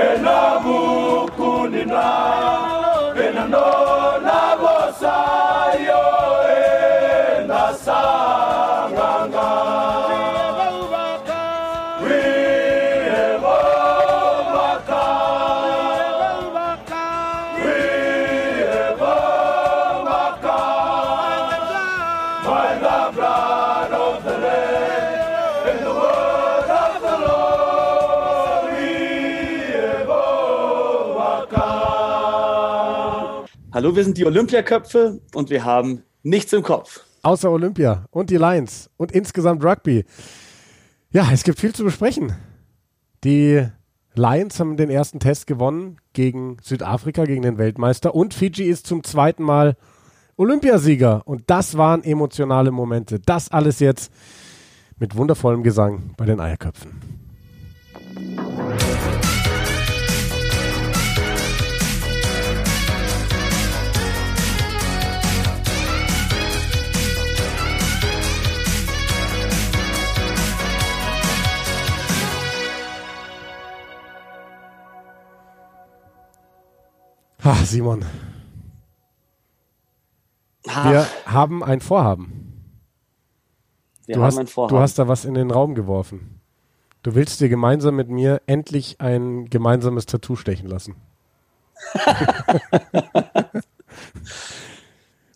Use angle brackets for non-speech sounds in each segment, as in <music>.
Enabu Kunina. Hallo, wir sind die Olympiaköpfe und wir haben nichts im Kopf. Außer Olympia und die Lions und insgesamt Rugby. Ja, es gibt viel zu besprechen. Die Lions haben den ersten Test gewonnen gegen Südafrika, gegen den Weltmeister und Fiji ist zum zweiten Mal Olympiasieger und das waren emotionale Momente. Das alles jetzt mit wundervollem Gesang bei den Eierköpfen. Ach, Simon. Ach. Wir haben ein Vorhaben. Wir du, haben hast, ein Vorhaben. du hast da was in den Raum geworfen. Du willst dir gemeinsam mit mir endlich ein gemeinsames Tattoo stechen lassen. <laughs>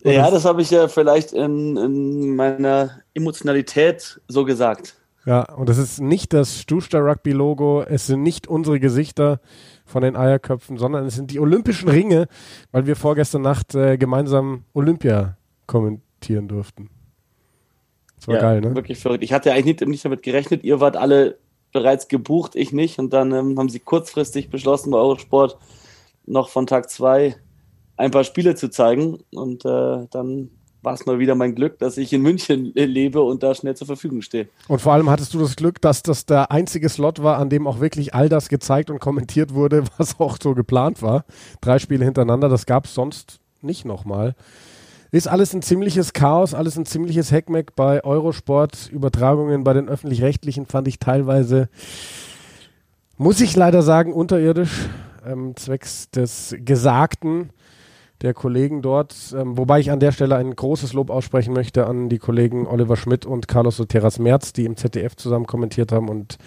ja, das habe ich ja vielleicht in, in, meiner Emotionalität so gesagt. Ja, und das ist nicht das Stuster Rugby Logo, es sind nicht unsere Gesichter, von den Eierköpfen, sondern es sind die Olympischen Ringe, weil wir vorgestern Nacht äh, gemeinsam Olympia kommentieren durften. Das war ja, geil, ne? Wirklich verrückt. Ich hatte eigentlich nicht, nicht, damit gerechnet. Ihr wart alle bereits gebucht, ich nicht. Und dann ähm, haben sie kurzfristig beschlossen, bei Eurosport noch von Tag zwei ein paar Spiele zu zeigen. Und äh, dann war es mal wieder mein Glück, dass ich in München lebe und da schnell zur Verfügung stehe. Und vor allem hattest du das Glück, dass das der einzige Slot war, an dem auch wirklich all das gezeigt und kommentiert wurde, <laughs> was auch so geplant war. Drei Spiele hintereinander, das gab es sonst nicht nochmal. Ist alles ein ziemliches Chaos, alles ein ziemliches Heckmeck bei Eurosport. Übertragungen bei den öffentlich-rechtlichen fand ich teilweise, muss ich leider sagen, unterirdisch, ähm, zwecks des Gesagten der Kollegen dort. Ähm, wobei ich an der Stelle ein großes Lob aussprechen möchte an die Kollegen Oliver Schmidt und Carlos Soteras Merz, die im ZDF zusammen kommentiert haben und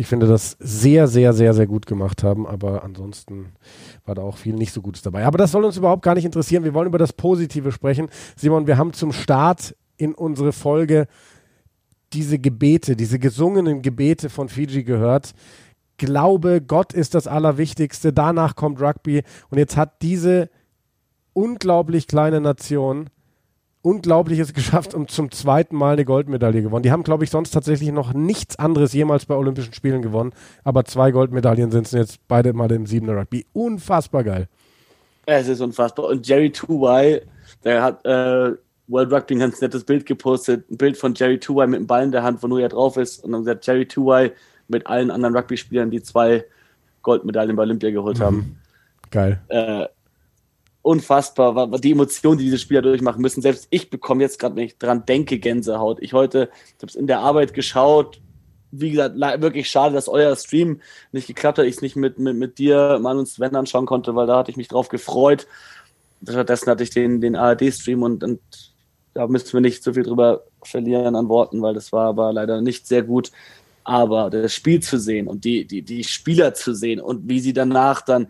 ich finde das sehr, sehr, sehr, sehr gut gemacht haben. Aber ansonsten war da auch viel nicht so Gutes dabei. Aber das soll uns überhaupt gar nicht interessieren. Wir wollen über das Positive sprechen. Simon, wir haben zum Start in unsere Folge diese Gebete, diese gesungenen Gebete von Fiji gehört. Glaube, Gott ist das Allerwichtigste. Danach kommt Rugby. Und jetzt hat diese unglaublich kleine Nation Unglaubliches <laughs> geschafft und zum zweiten Mal eine Goldmedaille gewonnen. Die haben, glaube ich, sonst tatsächlich noch nichts anderes jemals bei Olympischen Spielen gewonnen. Aber zwei Goldmedaillen sind es jetzt beide mal im Siebener Rugby. Unfassbar geil. Es ist unfassbar. Und Jerry Tuwai, der hat äh, World Rugby ein ganz nettes Bild gepostet. Ein Bild von Jerry Tuwai mit dem Ball in der Hand, wo nur er drauf ist. Und dann sagt Jerry Tuwai mit allen anderen Rugby-Spielern, die zwei Goldmedaillen bei Olympia geholt mhm. haben. Geil. Äh, unfassbar, die Emotionen, die diese Spieler durchmachen müssen. Selbst ich bekomme jetzt gerade, wenn ich dran denke, Gänsehaut. Ich heute, ich habe es in der Arbeit geschaut. Wie gesagt, wirklich schade, dass euer Stream nicht geklappt hat. Ich es nicht mit, mit, mit dir, Mann und Sven anschauen konnte, weil da hatte ich mich drauf gefreut. Stattdessen hatte ich den, den ARD-Stream und, und da müssen wir nicht so viel drüber verlieren an Worten, weil das war aber leider nicht sehr gut. Aber das Spiel zu sehen und die, die, die Spieler zu sehen und wie sie danach dann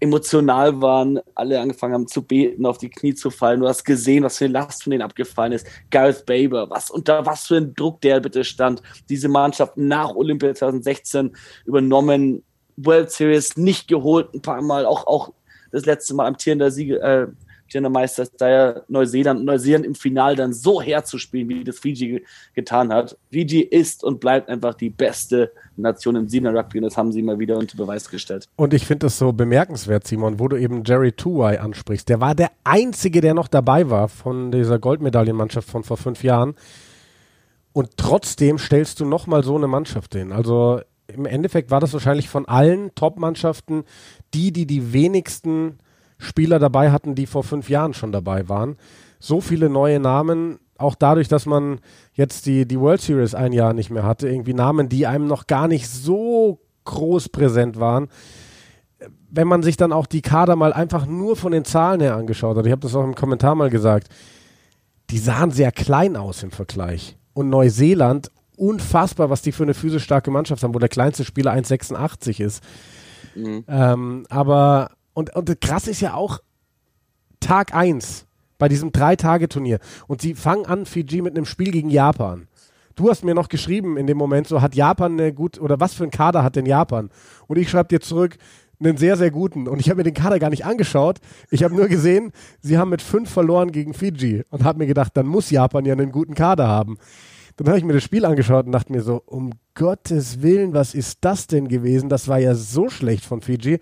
emotional waren, alle angefangen haben zu beten, auf die Knie zu fallen. Du hast gesehen, was für eine Last von denen abgefallen ist. Gareth Baber, was unter was für ein Druck der bitte stand. Diese Mannschaft nach Olympia 2016 übernommen, World Series nicht geholt, ein paar Mal, auch, auch das letzte Mal amtierender Sieger, äh, Meister da ja Neuseeland, Neuseeland im Final dann so herzuspielen, wie das Fiji getan hat. Fiji ist und bleibt einfach die beste Nation im Siebener Rugby und das haben sie mal wieder unter Beweis gestellt. Und ich finde das so bemerkenswert, Simon, wo du eben Jerry Tuwai ansprichst. Der war der Einzige, der noch dabei war von dieser Goldmedaillenmannschaft von vor fünf Jahren. Und trotzdem stellst du nochmal so eine Mannschaft hin. Also im Endeffekt war das wahrscheinlich von allen Top-Mannschaften die, die die wenigsten Spieler dabei hatten, die vor fünf Jahren schon dabei waren. So viele neue Namen, auch dadurch, dass man jetzt die, die World Series ein Jahr nicht mehr hatte, irgendwie Namen, die einem noch gar nicht so groß präsent waren. wenn man sich dann auch die Kader mal einfach nur von den Zahlen her angeschaut hat, ich habe das auch im Kommentar mal gesagt, die sahen sehr klein aus im Vergleich. Und Neuseeland, unfassbar, was die für eine physisch starke Mannschaft haben, wo der kleinste Spieler 1,86 ist. Mhm. Ähm, aber, und, und krass ist ja auch Tag 1 bei diesem Drei-Tage-Turnier. Und sie fangen an, Fiji, mit einem Spiel gegen Japan. Du hast mir noch geschrieben in dem Moment, so hat Japan eine gut, oder was für ein Kader hat denn Japan? Und ich schreibe dir zurück, einen sehr, sehr guten. Und ich habe mir den Kader gar nicht angeschaut. Ich habe nur gesehen, sie haben mit fünf verloren gegen Fiji und habe mir gedacht, dann muss Japan ja einen guten Kader haben. Dann habe ich mir das Spiel angeschaut und dachte mir so, um Gottes Willen, was ist das denn gewesen? Das war ja so schlecht von Fiji.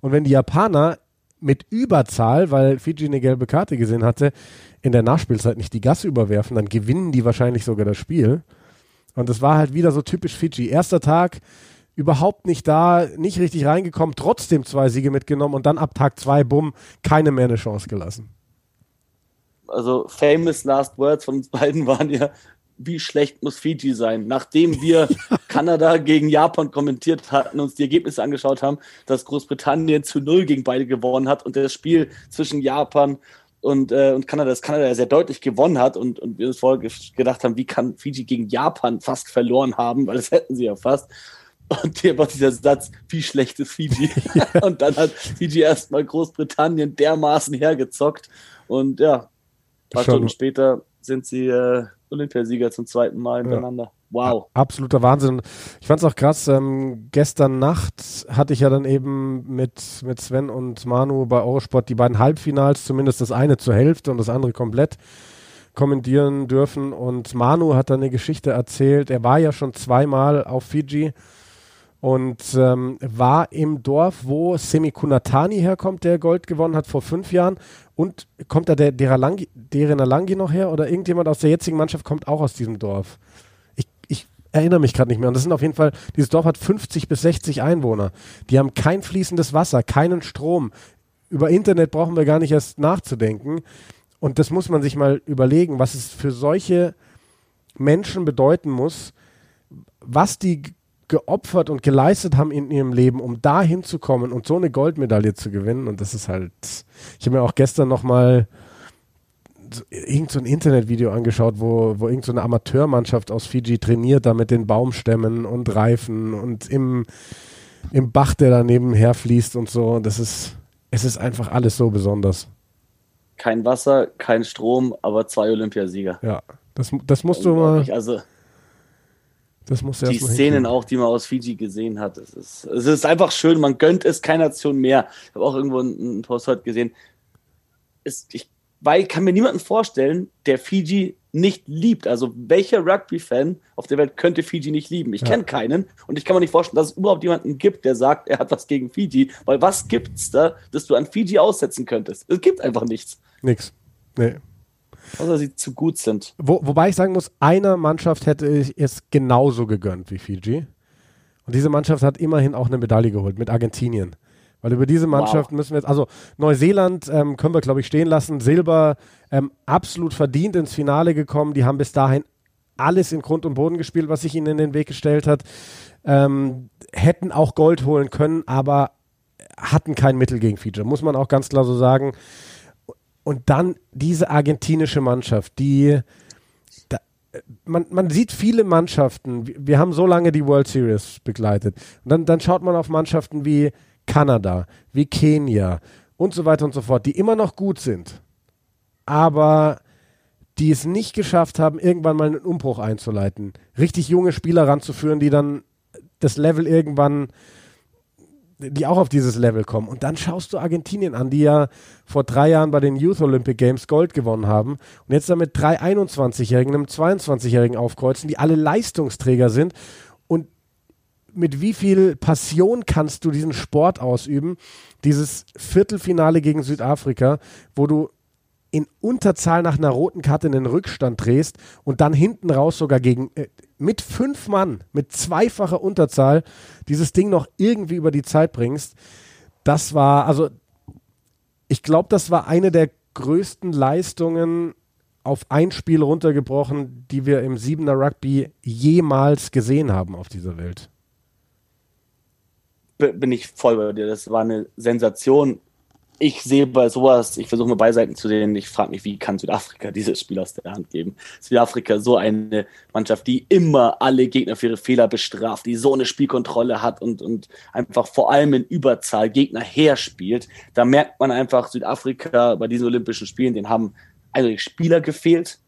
Und wenn die Japaner mit Überzahl, weil Fiji eine gelbe Karte gesehen hatte, in der Nachspielzeit nicht die Gasse überwerfen, dann gewinnen die wahrscheinlich sogar das Spiel. Und das war halt wieder so typisch Fiji. Erster Tag, überhaupt nicht da, nicht richtig reingekommen, trotzdem zwei Siege mitgenommen und dann ab Tag zwei, bumm, keine mehr eine Chance gelassen. Also famous last words von uns beiden waren ja, wie schlecht muss Fiji sein? Nachdem wir <laughs> Kanada gegen Japan kommentiert hatten, uns die Ergebnisse angeschaut haben, dass Großbritannien zu null gegen beide gewonnen hat und das Spiel zwischen Japan und, äh, und Kanada, das Kanada sehr deutlich gewonnen hat und, und wir uns vorher gedacht haben, wie kann Fiji gegen Japan fast verloren haben, weil das hätten sie ja fast. Und hier war dieser Satz, wie schlecht ist Fiji? <laughs> <laughs> und dann hat Fiji erstmal Großbritannien dermaßen hergezockt. Und ja, ein paar. Stunden später sind sie äh, Olympiasieger zum zweiten Mal hintereinander. Ja. Wow. Absoluter Wahnsinn. Ich fand es auch krass, ähm, gestern Nacht hatte ich ja dann eben mit, mit Sven und Manu bei Eurosport die beiden Halbfinals, zumindest das eine zur Hälfte und das andere komplett kommentieren dürfen. Und Manu hat dann eine Geschichte erzählt. Er war ja schon zweimal auf Fiji und ähm, war im Dorf, wo Semi Kunatani herkommt, der Gold gewonnen hat vor fünf Jahren. Und kommt da der Deralangi, Derenalangi noch her oder irgendjemand aus der jetzigen Mannschaft kommt auch aus diesem Dorf? Ich, ich erinnere mich gerade nicht mehr. Und das sind auf jeden Fall, dieses Dorf hat 50 bis 60 Einwohner. Die haben kein fließendes Wasser, keinen Strom. Über Internet brauchen wir gar nicht erst nachzudenken. Und das muss man sich mal überlegen, was es für solche Menschen bedeuten muss, was die geopfert und geleistet haben in ihrem Leben, um da hinzukommen und so eine Goldmedaille zu gewinnen. Und das ist halt, ich habe mir auch gestern nochmal irgend so ein Internetvideo angeschaut, wo, wo irgend so eine Amateurmannschaft aus Fiji trainiert, da mit den Baumstämmen und Reifen und im, im Bach, der daneben herfließt und so. Und das ist, es ist einfach alles so besonders. Kein Wasser, kein Strom, aber zwei Olympiasieger. Ja, das, das musst du mal. Also das muss die Szenen auch, die man aus Fiji gesehen hat. Es ist, es ist einfach schön, man gönnt es keiner Nation mehr. Ich habe auch irgendwo einen Post heute gesehen. Es, ich weil kann mir niemanden vorstellen, der Fiji nicht liebt. Also welcher Rugby-Fan auf der Welt könnte Fiji nicht lieben? Ich ja. kenne keinen und ich kann mir nicht vorstellen, dass es überhaupt jemanden gibt, der sagt, er hat was gegen Fiji. Weil was gibt's da, dass du an Fiji aussetzen könntest? Es gibt einfach nichts. Nix. Nee. Außer sie zu gut sind. Wo, wobei ich sagen muss, einer Mannschaft hätte ich es genauso gegönnt wie Fiji. Und diese Mannschaft hat immerhin auch eine Medaille geholt mit Argentinien. Weil über diese Mannschaft wow. müssen wir jetzt, also Neuseeland ähm, können wir, glaube ich, stehen lassen. Silber ähm, absolut verdient ins Finale gekommen. Die haben bis dahin alles in Grund und Boden gespielt, was sich ihnen in den Weg gestellt hat. Ähm, hätten auch Gold holen können, aber hatten kein Mittel gegen Fiji. Muss man auch ganz klar so sagen. Und dann diese argentinische Mannschaft, die da, man, man sieht viele Mannschaften, wir haben so lange die World Series begleitet. Und dann, dann schaut man auf Mannschaften wie Kanada, wie Kenia und so weiter und so fort, die immer noch gut sind, aber die es nicht geschafft haben, irgendwann mal einen Umbruch einzuleiten. Richtig junge Spieler ranzuführen, die dann das Level irgendwann die auch auf dieses Level kommen. Und dann schaust du Argentinien an, die ja vor drei Jahren bei den Youth Olympic Games Gold gewonnen haben und jetzt damit drei 21-Jährigen, einem 22-Jährigen aufkreuzen, die alle Leistungsträger sind. Und mit wie viel Passion kannst du diesen Sport ausüben? Dieses Viertelfinale gegen Südafrika, wo du in Unterzahl nach einer roten Karte in den Rückstand drehst und dann hinten raus sogar gegen äh, mit fünf Mann, mit zweifacher Unterzahl dieses Ding noch irgendwie über die Zeit bringst, das war, also ich glaube, das war eine der größten Leistungen auf ein Spiel runtergebrochen, die wir im Siebener Rugby jemals gesehen haben auf dieser Welt. bin ich voll bei dir. Das war eine Sensation ich sehe bei sowas, ich versuche mal Beiseiten zu sehen, ich frage mich, wie kann Südafrika <laughs> dieses Spiel aus der Hand geben? Südafrika so eine Mannschaft, die immer alle Gegner für ihre Fehler bestraft, die so eine Spielkontrolle hat und, und einfach vor allem in Überzahl Gegner herspielt. Da merkt man einfach, Südafrika bei diesen Olympischen Spielen, den haben eigentlich Spieler gefehlt,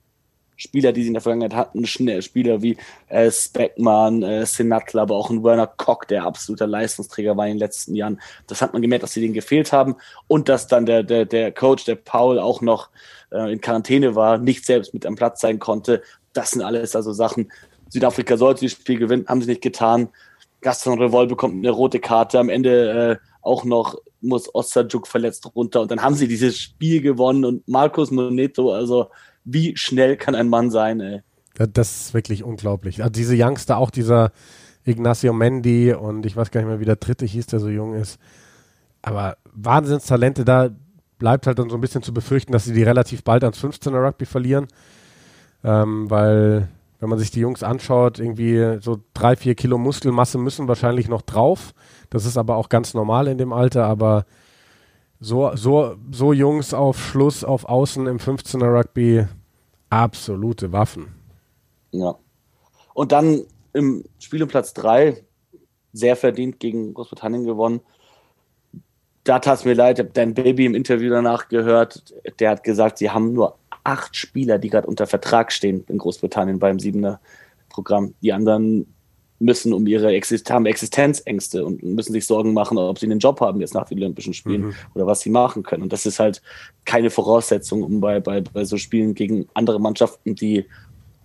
Spieler, die sie in der Vergangenheit hatten, schnell Spieler wie äh, Speckmann, äh, Sinatla, aber auch ein Werner Koch, der absoluter Leistungsträger war in den letzten Jahren. Das hat man gemerkt, dass sie denen gefehlt haben und dass dann der, der, der Coach, der Paul, auch noch äh, in Quarantäne war, nicht selbst mit am Platz sein konnte. Das sind alles also Sachen. Südafrika sollte das Spiel gewinnen, haben sie nicht getan. Gaston Revol bekommt eine rote Karte. Am Ende äh, auch noch muss Osterjuk verletzt runter und dann haben sie dieses Spiel gewonnen und Markus Moneto, also wie schnell kann ein Mann sein, ey. Das ist wirklich unglaublich. Also diese Youngster, auch dieser Ignacio Mendy und ich weiß gar nicht mehr, wie der dritte hieß, der so jung ist. Aber Wahnsinnstalente, da bleibt halt dann so ein bisschen zu befürchten, dass sie die relativ bald ans 15er Rugby verlieren. Ähm, weil, wenn man sich die Jungs anschaut, irgendwie so drei, vier Kilo Muskelmasse müssen wahrscheinlich noch drauf. Das ist aber auch ganz normal in dem Alter, aber so, so, so Jungs auf Schluss, auf Außen im 15er Rugby, absolute Waffen. Ja. Und dann im Spiel um Platz 3 sehr verdient gegen Großbritannien gewonnen. Da tat es mir leid, ich habe dein Baby im Interview danach gehört. Der hat gesagt, sie haben nur acht Spieler, die gerade unter Vertrag stehen in Großbritannien beim Siebener Programm. Die anderen müssen um ihre Exist haben Existenzängste und müssen sich Sorgen machen, ob sie einen Job haben jetzt nach den Olympischen Spielen mhm. oder was sie machen können. Und das ist halt keine Voraussetzung, um bei, bei, bei so Spielen gegen andere Mannschaften, die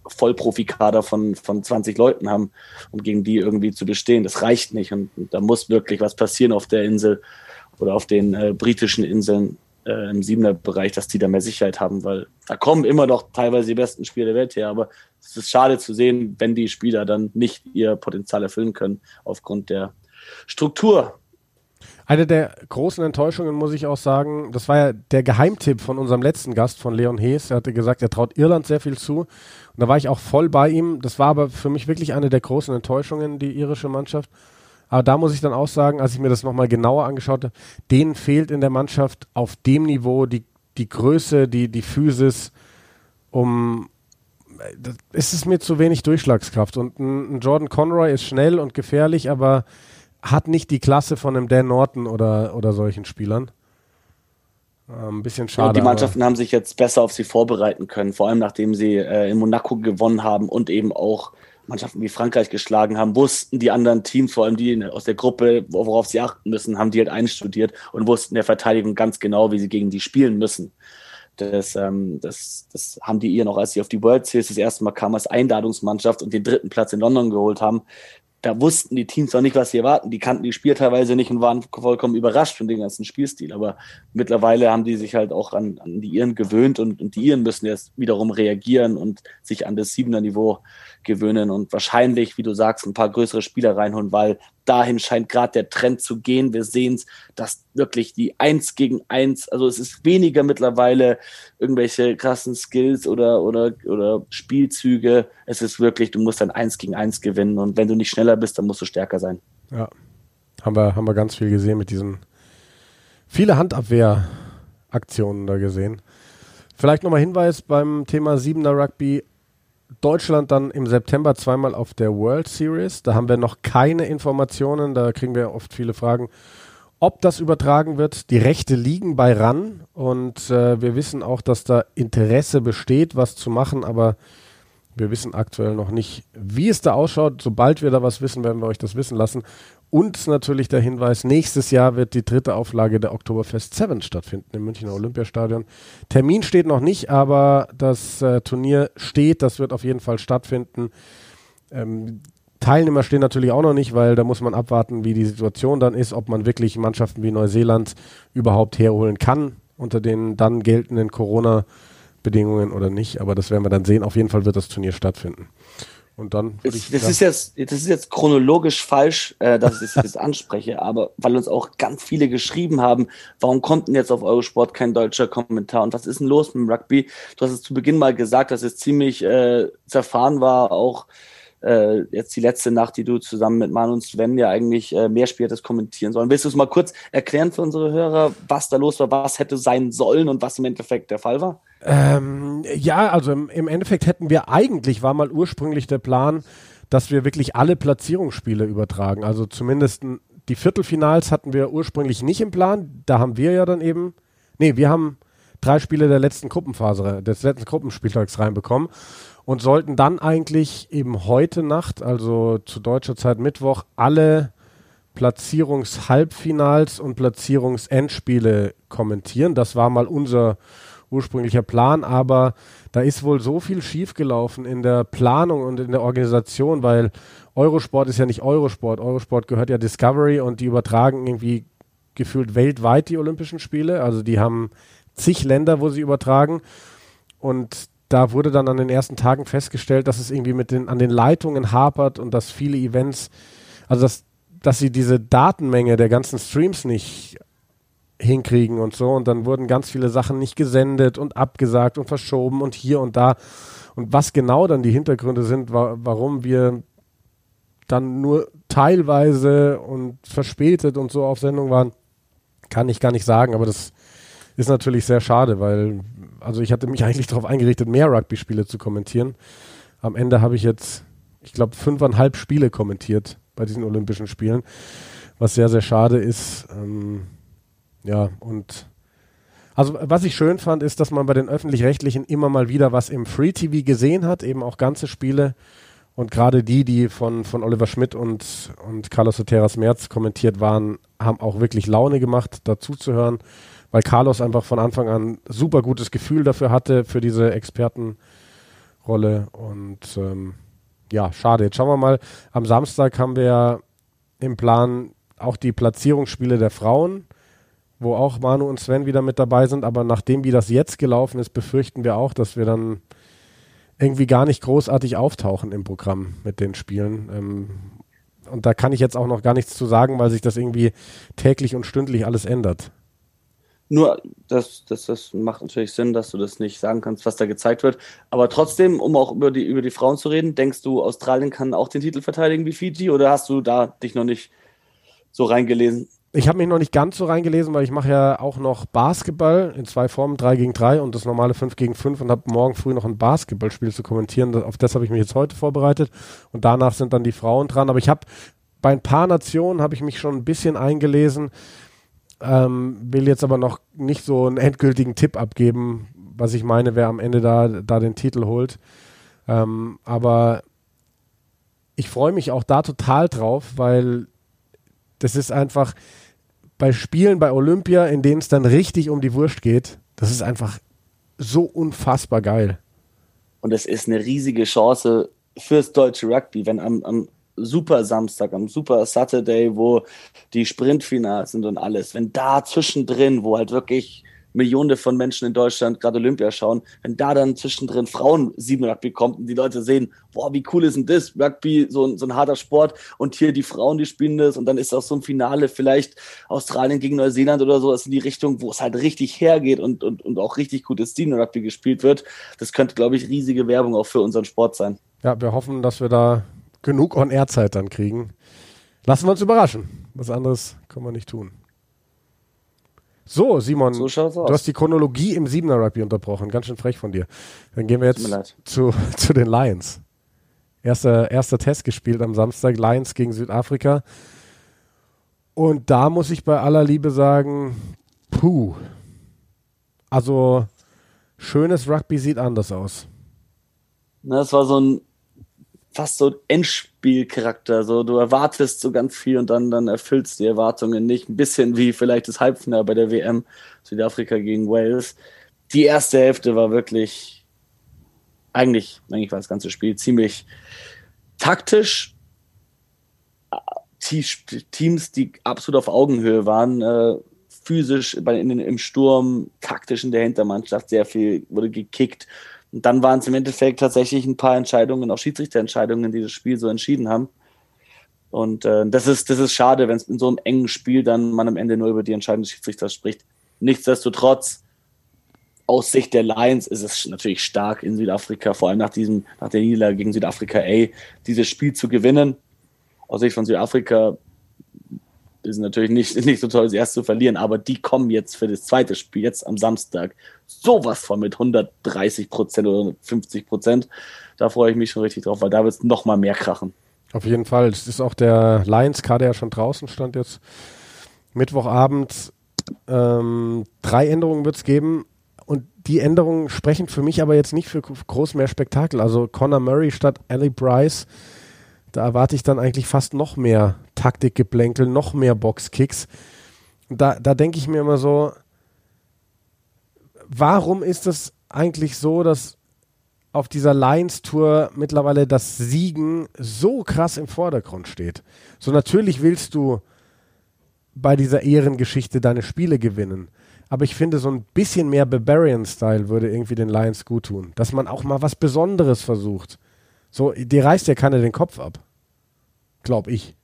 Vollprofikader von, von 20 Leuten haben, um gegen die irgendwie zu bestehen. Das reicht nicht. Und, und da muss wirklich was passieren auf der Insel oder auf den äh, britischen Inseln äh, im Siebener Bereich, dass die da mehr Sicherheit haben, weil da kommen immer noch teilweise die besten Spieler der Welt her, aber es ist schade zu sehen, wenn die Spieler dann nicht ihr Potenzial erfüllen können aufgrund der Struktur. Eine der großen Enttäuschungen muss ich auch sagen, das war ja der Geheimtipp von unserem letzten Gast, von Leon Hees. Er hatte gesagt, er traut Irland sehr viel zu. Und da war ich auch voll bei ihm. Das war aber für mich wirklich eine der großen Enttäuschungen, die irische Mannschaft. Aber da muss ich dann auch sagen, als ich mir das nochmal genauer angeschaut habe, denen fehlt in der Mannschaft auf dem Niveau die, die Größe, die, die Physis, um, ist es mir zu wenig Durchschlagskraft. Und ein, ein, Jordan Conroy ist schnell und gefährlich, aber hat nicht die Klasse von einem Dan Norton oder, oder solchen Spielern. Äh, ein bisschen schade. Ja, die Mannschaften haben sich jetzt besser auf sie vorbereiten können, vor allem nachdem sie äh, in Monaco gewonnen haben und eben auch Mannschaften wie Frankreich geschlagen haben, wussten die anderen Teams, vor allem die aus der Gruppe, worauf sie achten müssen, haben die halt einstudiert und wussten der Verteidigung ganz genau, wie sie gegen die spielen müssen. Das, ähm, das, das haben die ihr noch, als sie auf die World Series das erste Mal kamen als Einladungsmannschaft und den dritten Platz in London geholt haben. Da wussten die Teams noch nicht, was sie erwarten. Die kannten die Spiel teilweise nicht und waren vollkommen überrascht von dem ganzen Spielstil. Aber mittlerweile haben die sich halt auch an, an die Iren gewöhnt und, und die Iren müssen jetzt wiederum reagieren und sich an das Siebener Niveau gewöhnen und wahrscheinlich, wie du sagst, ein paar größere Spieler reinholen, weil dahin scheint gerade der Trend zu gehen. Wir sehen es, dass wirklich die Eins gegen Eins, also es ist weniger mittlerweile irgendwelche krassen Skills oder, oder, oder Spielzüge. Es ist wirklich, du musst ein Eins gegen Eins gewinnen und wenn du nicht schneller bist, dann musst du stärker sein. Ja, haben wir, haben wir ganz viel gesehen mit diesen viele Handabwehraktionen da gesehen. Vielleicht nochmal Hinweis beim Thema Siebener Rugby Deutschland dann im September zweimal auf der World Series. Da haben wir noch keine Informationen. Da kriegen wir oft viele Fragen, ob das übertragen wird. Die Rechte liegen bei RAN und äh, wir wissen auch, dass da Interesse besteht, was zu machen, aber wir wissen aktuell noch nicht, wie es da ausschaut. Sobald wir da was wissen, werden wir euch das wissen lassen. Und natürlich der Hinweis, nächstes Jahr wird die dritte Auflage der Oktoberfest 7 stattfinden im Münchner Olympiastadion. Termin steht noch nicht, aber das äh, Turnier steht, das wird auf jeden Fall stattfinden. Ähm, Teilnehmer stehen natürlich auch noch nicht, weil da muss man abwarten, wie die Situation dann ist, ob man wirklich Mannschaften wie Neuseeland überhaupt herholen kann unter den dann geltenden Corona-Bedingungen oder nicht. Aber das werden wir dann sehen. Auf jeden Fall wird das Turnier stattfinden. Und dann. Das, das ist jetzt, das ist jetzt chronologisch falsch, äh, dass ich das jetzt <laughs> anspreche, aber weil uns auch ganz viele geschrieben haben, warum kommt denn jetzt auf Eurosport kein deutscher Kommentar und was ist denn los mit dem Rugby? Du hast es zu Beginn mal gesagt, dass es ziemlich äh, zerfahren war, auch äh, jetzt die letzte Nacht, die du zusammen mit Manu und Sven ja eigentlich äh, mehr Spiel hättest kommentieren sollen. Willst du es mal kurz erklären für unsere Hörer, was da los war, was hätte sein sollen und was im Endeffekt der Fall war? Ähm, ja, also im, im Endeffekt hätten wir eigentlich, war mal ursprünglich der Plan, dass wir wirklich alle Platzierungsspiele übertragen. Also zumindest die Viertelfinals hatten wir ursprünglich nicht im Plan. Da haben wir ja dann eben, nee, wir haben drei Spiele der letzten Gruppenphase, des letzten Gruppenspieltags reinbekommen und sollten dann eigentlich eben heute Nacht, also zu deutscher Zeit Mittwoch, alle Platzierungshalbfinals und Platzierungsendspiele kommentieren. Das war mal unser ursprünglicher Plan, aber da ist wohl so viel schiefgelaufen in der Planung und in der Organisation, weil Eurosport ist ja nicht Eurosport. Eurosport gehört ja Discovery und die übertragen irgendwie gefühlt weltweit die Olympischen Spiele. Also die haben zig Länder, wo sie übertragen. Und da wurde dann an den ersten Tagen festgestellt, dass es irgendwie mit den, an den Leitungen hapert und dass viele Events, also dass, dass sie diese Datenmenge der ganzen Streams nicht hinkriegen und so. Und dann wurden ganz viele Sachen nicht gesendet und abgesagt und verschoben und hier und da. Und was genau dann die Hintergründe sind, wa warum wir dann nur teilweise und verspätet und so auf Sendung waren, kann ich gar nicht sagen. Aber das ist natürlich sehr schade, weil, also ich hatte mich <laughs> eigentlich darauf eingerichtet, mehr Rugby-Spiele zu kommentieren. Am Ende habe ich jetzt, ich glaube, fünfeinhalb Spiele kommentiert bei diesen Olympischen Spielen, was sehr, sehr schade ist. Ähm, ja, und also was ich schön fand, ist, dass man bei den öffentlich-rechtlichen immer mal wieder was im Free TV gesehen hat, eben auch ganze Spiele. Und gerade die, die von, von Oliver Schmidt und, und Carlos Soteras Merz kommentiert waren, haben auch wirklich Laune gemacht, dazu zu hören weil Carlos einfach von Anfang an super gutes Gefühl dafür hatte, für diese Expertenrolle. Und ähm, ja, schade. Jetzt schauen wir mal. Am Samstag haben wir im Plan auch die Platzierungsspiele der Frauen, wo auch Manu und Sven wieder mit dabei sind. Aber nachdem wie das jetzt gelaufen ist, befürchten wir auch, dass wir dann irgendwie gar nicht großartig auftauchen im Programm mit den Spielen. Ähm, und da kann ich jetzt auch noch gar nichts zu sagen, weil sich das irgendwie täglich und stündlich alles ändert. Nur, das, das, das macht natürlich Sinn, dass du das nicht sagen kannst, was da gezeigt wird. Aber trotzdem, um auch über die, über die Frauen zu reden, denkst du, Australien kann auch den Titel verteidigen wie Fiji oder hast du da dich noch nicht so reingelesen? Ich habe mich noch nicht ganz so reingelesen, weil ich mache ja auch noch Basketball in zwei Formen, 3 gegen 3 und das normale 5 gegen 5 und habe morgen früh noch ein Basketballspiel zu kommentieren. Auf das habe ich mich jetzt heute vorbereitet und danach sind dann die Frauen dran. Aber ich habe bei ein paar Nationen habe ich mich schon ein bisschen eingelesen ähm, will jetzt aber noch nicht so einen endgültigen Tipp abgeben, was ich meine, wer am Ende da, da den Titel holt. Ähm, aber ich freue mich auch da total drauf, weil das ist einfach bei Spielen bei Olympia, in denen es dann richtig um die Wurst geht, das ist einfach so unfassbar geil. Und es ist eine riesige Chance fürs deutsche Rugby, wenn am, am Super Samstag, am Super Saturday, wo die Sprintfinals sind und alles, wenn da zwischendrin, wo halt wirklich Millionen von Menschen in Deutschland gerade Olympia schauen, wenn da dann zwischendrin Frauen sieben Rugby kommt und die Leute sehen, boah, wie cool ist denn das? Rugby, so, so ein harter Sport und hier die Frauen, die spielen das und dann ist auch so ein Finale vielleicht Australien gegen Neuseeland oder so, das ist in die Richtung, wo es halt richtig hergeht und, und, und auch richtig gutes Senior Rugby gespielt wird. Das könnte, glaube ich, riesige Werbung auch für unseren Sport sein. Ja, wir hoffen, dass wir da genug On-Air-Zeit dann kriegen. Lassen wir uns überraschen. Was anderes können wir nicht tun. So, Simon, so du hast die Chronologie im Siebener Rugby unterbrochen. Ganz schön frech von dir. Dann gehen wir jetzt zu, <laughs> zu den Lions. Erster, erster Test gespielt am Samstag, Lions gegen Südafrika. Und da muss ich bei aller Liebe sagen, puh. Also, schönes Rugby sieht anders aus. Na, das war so ein fast so Endspielcharakter. So, du erwartest so ganz viel und dann, dann erfüllst die Erwartungen nicht. Ein bisschen wie vielleicht das Halbfinale bei der WM Südafrika gegen Wales. Die erste Hälfte war wirklich eigentlich, eigentlich war das ganze Spiel ziemlich taktisch. Teams, die absolut auf Augenhöhe waren, äh, physisch bei, in, im Sturm, taktisch in der Hintermannschaft, sehr viel wurde gekickt und dann waren es im Endeffekt tatsächlich ein paar Entscheidungen, auch Schiedsrichterentscheidungen, die das Spiel so entschieden haben. Und äh, das ist, das ist schade, wenn es in so einem engen Spiel dann man am Ende nur über die Entscheidung des Schiedsrichters spricht. Nichtsdestotrotz aus Sicht der Lions ist es natürlich stark in Südafrika, vor allem nach diesem, nach der Niederlage gegen Südafrika A, dieses Spiel zu gewinnen. Aus Sicht von Südafrika ist natürlich nicht, nicht so toll, sie erst zu verlieren, aber die kommen jetzt für das zweite Spiel, jetzt am Samstag, sowas von mit 130 Prozent oder 50 Prozent. Da freue ich mich schon richtig drauf, weil da wird es nochmal mehr krachen. Auf jeden Fall. Es ist auch der Lions-Kader ja schon draußen, stand jetzt Mittwochabend. Ähm, drei Änderungen wird es geben. Und die Änderungen sprechen für mich aber jetzt nicht für groß mehr Spektakel. Also Connor Murray statt Ali Bryce, da erwarte ich dann eigentlich fast noch mehr Taktikgeplänkel, noch mehr Boxkicks. Da, da denke ich mir immer so, warum ist es eigentlich so, dass auf dieser Lions-Tour mittlerweile das Siegen so krass im Vordergrund steht? So natürlich willst du bei dieser Ehrengeschichte deine Spiele gewinnen aber ich finde, so ein bisschen mehr Barbarian-Style würde irgendwie den Lions gut tun. Dass man auch mal was Besonderes versucht. So, dir reißt ja keiner den Kopf ab. Glaub ich.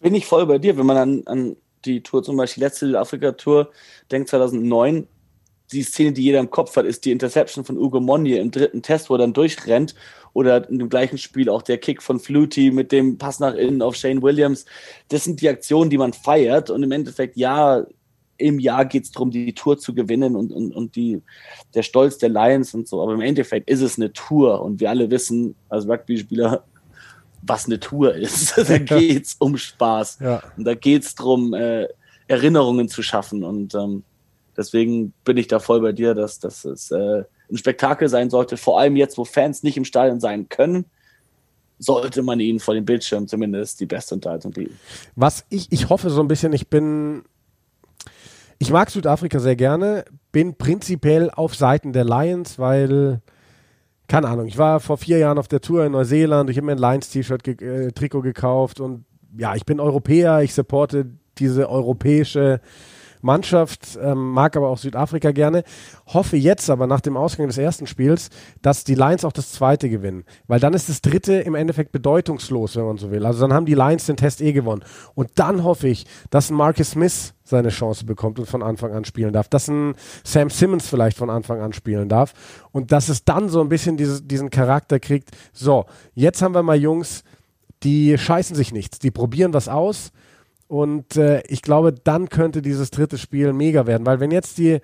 Bin ich voll bei dir, wenn man an, an die Tour, zum Beispiel die letzte Südafrika-Tour, denkt 2009, die Szene, die jeder im Kopf hat, ist die Interception von Ugo Monje im dritten Test, wo er dann durchrennt. Oder in dem gleichen Spiel auch der Kick von Flutie mit dem Pass nach innen auf Shane Williams. Das sind die Aktionen, die man feiert. Und im Endeffekt, ja, im Jahr geht es darum, die Tour zu gewinnen und, und, und die, der Stolz der Lions und so. Aber im Endeffekt ist es eine Tour und wir alle wissen als Rugby-Spieler, was eine Tour ist. <laughs> da geht es um Spaß. Ja. Und da geht es darum, äh, Erinnerungen zu schaffen. Und ähm, deswegen bin ich da voll bei dir, dass, dass es äh, ein Spektakel sein sollte. Vor allem jetzt, wo Fans nicht im Stadion sein können, sollte man ihnen vor dem Bildschirm zumindest die beste Unterhaltung bieten. Was ich, ich hoffe so ein bisschen, ich bin ich mag Südafrika sehr gerne, bin prinzipiell auf Seiten der Lions, weil, keine Ahnung, ich war vor vier Jahren auf der Tour in Neuseeland, ich habe mir ein Lions-T-Shirt, äh, Trikot gekauft und ja, ich bin Europäer, ich supporte diese europäische Mannschaft, ähm, mag aber auch Südafrika gerne. Hoffe jetzt aber nach dem Ausgang des ersten Spiels, dass die Lions auch das zweite gewinnen. Weil dann ist das dritte im Endeffekt bedeutungslos, wenn man so will. Also dann haben die Lions den Test eh gewonnen. Und dann hoffe ich, dass ein Marcus Smith seine Chance bekommt und von Anfang an spielen darf. Dass ein Sam Simmons vielleicht von Anfang an spielen darf. Und dass es dann so ein bisschen dieses, diesen Charakter kriegt. So, jetzt haben wir mal Jungs, die scheißen sich nichts. Die probieren was aus und äh, ich glaube, dann könnte dieses dritte Spiel mega werden, weil wenn jetzt die,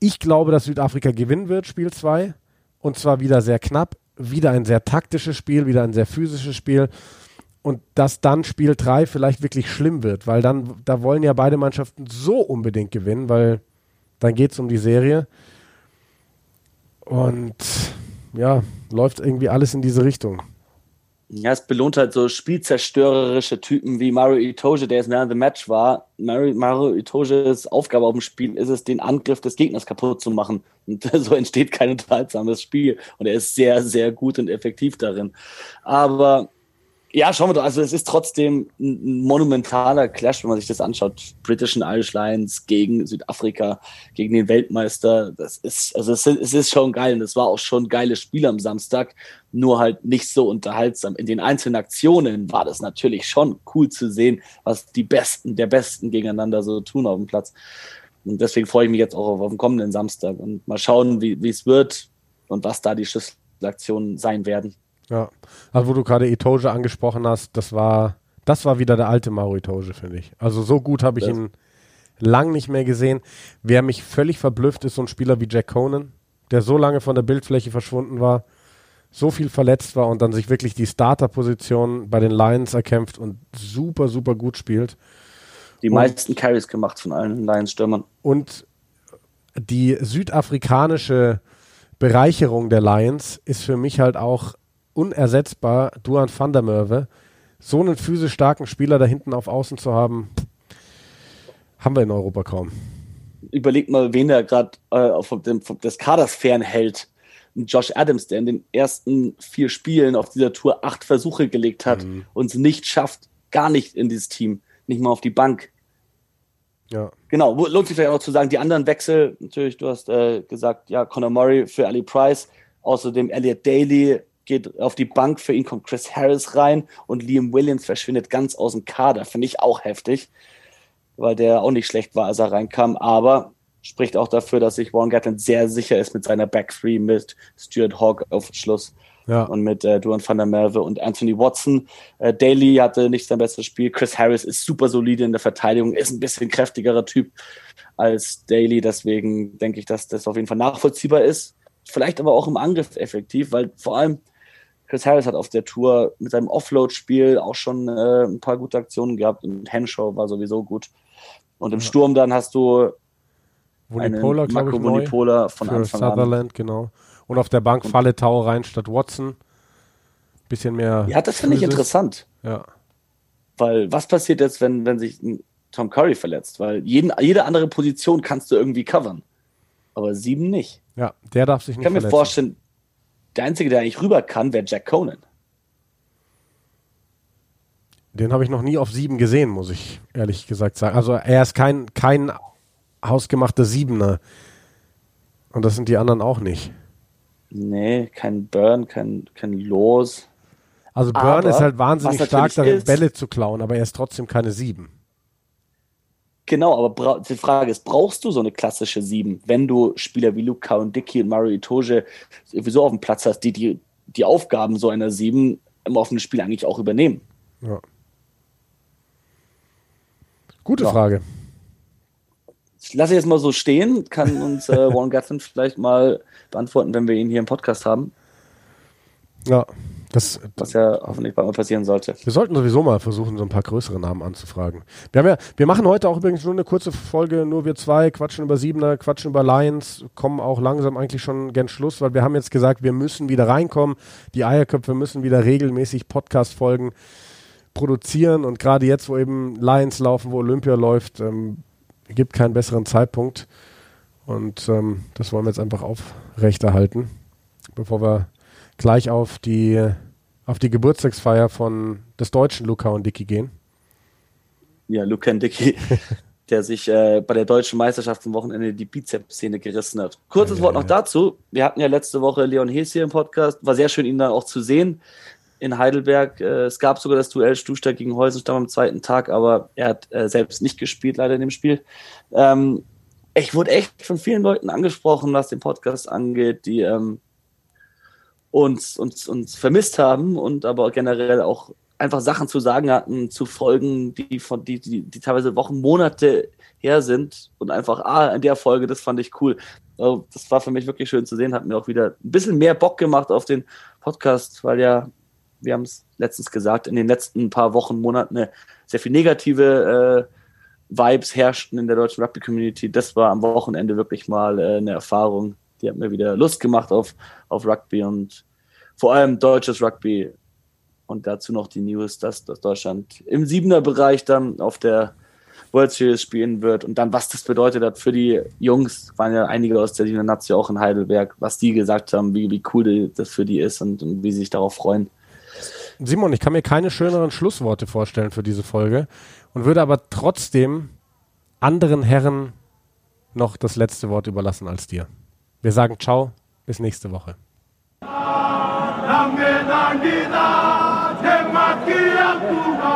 ich glaube, dass Südafrika gewinnen wird, Spiel 2, und zwar wieder sehr knapp, wieder ein sehr taktisches Spiel, wieder ein sehr physisches Spiel und dass dann Spiel 3 vielleicht wirklich schlimm wird, weil dann, da wollen ja beide Mannschaften so unbedingt gewinnen, weil dann geht es um die Serie und ja, läuft irgendwie alles in diese Richtung. Ja, es belohnt halt so spielzerstörerische Typen wie Mario Itoge, der jetzt Man of the Match war. Mario, Mario Itoges Aufgabe auf dem Spiel ist es, den Angriff des Gegners kaputt zu machen. Und <laughs> so entsteht kein unterhaltsames Spiel. Und er ist sehr, sehr gut und effektiv darin. Aber ja, schauen wir doch. Also es ist trotzdem ein monumentaler Clash, wenn man sich das anschaut. Britischen Irish Lions gegen Südafrika, gegen den Weltmeister. Das ist, also es, es ist schon geil. Und es war auch schon ein geiles Spiel am Samstag. Nur halt nicht so unterhaltsam. In den einzelnen Aktionen war das natürlich schon cool zu sehen, was die Besten der Besten gegeneinander so tun auf dem Platz. Und deswegen freue ich mich jetzt auch auf, auf den kommenden Samstag und mal schauen, wie es wird und was da die Schlüsselaktionen sein werden. Ja, also wo du gerade Itoge angesprochen hast, das war, das war wieder der alte Mauro Itoge, finde ich. Also so gut habe ich das. ihn lang nicht mehr gesehen. Wer mich völlig verblüfft, ist so ein Spieler wie Jack Conan, der so lange von der Bildfläche verschwunden war, so viel verletzt war und dann sich wirklich die Starterposition bei den Lions erkämpft und super, super gut spielt. Die und, meisten Carries gemacht von allen Lions-Stürmern. Und die südafrikanische Bereicherung der Lions ist für mich halt auch unersetzbar, Duan van der Merwe. So einen physisch starken Spieler da hinten auf Außen zu haben, haben wir in Europa kaum. Überlegt mal, wen er gerade äh, auf dem, des Kaders fernhält. Josh Adams, der in den ersten vier Spielen auf dieser Tour acht Versuche gelegt hat mhm. und es nicht schafft, gar nicht in dieses Team, nicht mal auf die Bank. Ja. Genau, lohnt sich vielleicht auch zu sagen, die anderen Wechsel, natürlich, du hast äh, gesagt, ja, Conor Murray für Ali Price, außerdem Elliot Daly geht auf die Bank, für ihn kommt Chris Harris rein und Liam Williams verschwindet ganz aus dem Kader. Finde ich auch heftig, weil der auch nicht schlecht war, als er reinkam. Aber Spricht auch dafür, dass sich Warren Gatland sehr sicher ist mit seiner Back Three mit Stuart Hawk auf Schluss. Ja. Und mit äh, Duan van der Merwe und Anthony Watson. Äh, Daly hatte nicht sein bestes Spiel. Chris Harris ist super solide in der Verteidigung, ist ein bisschen kräftigerer Typ als Daly. Deswegen denke ich, dass das auf jeden Fall nachvollziehbar ist. Vielleicht aber auch im Angriff effektiv, weil vor allem Chris Harris hat auf der Tour mit seinem Offload-Spiel auch schon äh, ein paar gute Aktionen gehabt und Henshaw war sowieso gut. Und im ja. Sturm dann hast du Vonipola, Marco Vonipola von Anfang Sutherland, an. genau. Und auf der Bank und Falle Tau rein statt Watson. Bisschen mehr. Ja, das finde ich interessant. Ja. Weil was passiert jetzt, wenn, wenn sich Tom Curry verletzt? Weil jeden, jede andere Position kannst du irgendwie covern. Aber sieben nicht. Ja, der darf sich nicht Ich kann mir verletzen. vorstellen, der Einzige, der eigentlich rüber kann, wäre Jack Conan. Den habe ich noch nie auf sieben gesehen, muss ich ehrlich gesagt sagen. Also er ist kein, kein hausgemachter Siebener. Und das sind die anderen auch nicht. Nee, kein Burn, kein, kein Los. Also Burn aber, ist halt wahnsinnig stark darin, ist, Bälle zu klauen, aber er ist trotzdem keine Sieben. Genau, aber die Frage ist, brauchst du so eine klassische Sieben, wenn du Spieler wie Luca und Dicky und Mario Itoge sowieso auf dem Platz hast, die die, die Aufgaben so einer Sieben im offenen Spiel eigentlich auch übernehmen? Ja. Gute ja. Frage. Ich lasse jetzt mal so stehen, kann uns äh, Warren Gatlin <laughs> vielleicht mal beantworten, wenn wir ihn hier im Podcast haben. Ja, das, was ja hoffentlich bald mal passieren sollte. Wir sollten sowieso mal versuchen, so ein paar größere Namen anzufragen. Wir, haben ja, wir machen heute auch übrigens nur eine kurze Folge, nur wir zwei, quatschen über Siebener, quatschen über Lions, kommen auch langsam eigentlich schon gen Schluss, weil wir haben jetzt gesagt, wir müssen wieder reinkommen. Die Eierköpfe müssen wieder regelmäßig Podcast-Folgen produzieren und gerade jetzt, wo eben Lions laufen, wo Olympia läuft, ähm, gibt keinen besseren Zeitpunkt. Und ähm, das wollen wir jetzt einfach aufrechterhalten, bevor wir gleich auf die, auf die Geburtstagsfeier von des deutschen Luca und Dicky gehen. Ja, Luca und Dicky, <laughs> der sich äh, bei der deutschen Meisterschaft am Wochenende die Bizeps-Szene gerissen hat. Kurzes ja, Wort noch ja. dazu. Wir hatten ja letzte Woche Leon Hees hier im Podcast. War sehr schön, ihn dann auch zu sehen in Heidelberg. Äh, es gab sogar das Duell Stuhlstadt gegen Heusenstamm am zweiten Tag, aber er hat äh, selbst nicht gespielt, leider in dem Spiel. Ähm, ich wurde echt von vielen Leuten angesprochen, was den Podcast angeht, die ähm, uns, uns, uns vermisst haben und aber generell auch einfach Sachen zu sagen hatten, zu Folgen, die von die, die, die teilweise Wochen, Monate her sind und einfach, ah, in der Folge, das fand ich cool. Also, das war für mich wirklich schön zu sehen, hat mir auch wieder ein bisschen mehr Bock gemacht auf den Podcast, weil ja, wir haben es letztens gesagt, in den letzten paar Wochen, Monaten sehr viel negative äh, Vibes herrschten in der deutschen Rugby-Community. Das war am Wochenende wirklich mal äh, eine Erfahrung. Die hat mir wieder Lust gemacht auf, auf Rugby und vor allem deutsches Rugby. Und dazu noch die News, dass, dass Deutschland im Siebener-Bereich dann auf der World Series spielen wird. Und dann, was das bedeutet hat für die Jungs, waren ja einige aus der Siebener Nazi auch in Heidelberg, was die gesagt haben, wie, wie cool das für die ist und, und wie sie sich darauf freuen. Simon, ich kann mir keine schöneren Schlussworte vorstellen für diese Folge und würde aber trotzdem anderen Herren noch das letzte Wort überlassen als dir. Wir sagen ciao, bis nächste Woche. Nambe nandida, te makia kuma,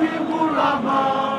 Habibur Rahman.